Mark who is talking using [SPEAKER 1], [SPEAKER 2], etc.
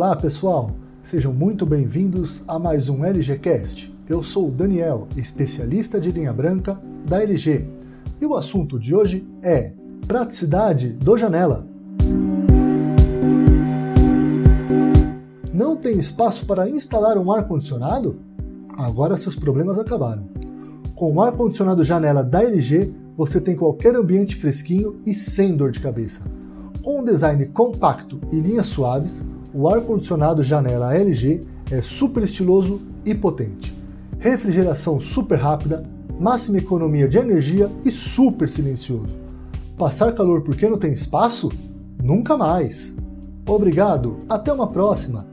[SPEAKER 1] Olá pessoal, sejam muito bem-vindos a mais um LGCast. Eu sou o Daniel, especialista de linha branca da LG, e o assunto de hoje é praticidade do janela. Não tem espaço para instalar um ar-condicionado? Agora seus problemas acabaram. Com o ar-condicionado janela da LG, você tem qualquer ambiente fresquinho e sem dor de cabeça. Com um design compacto e linhas suaves, o ar-condicionado janela LG é super estiloso e potente. Refrigeração super rápida, máxima economia de energia e super silencioso. Passar calor porque não tem espaço? Nunca mais! Obrigado, até uma próxima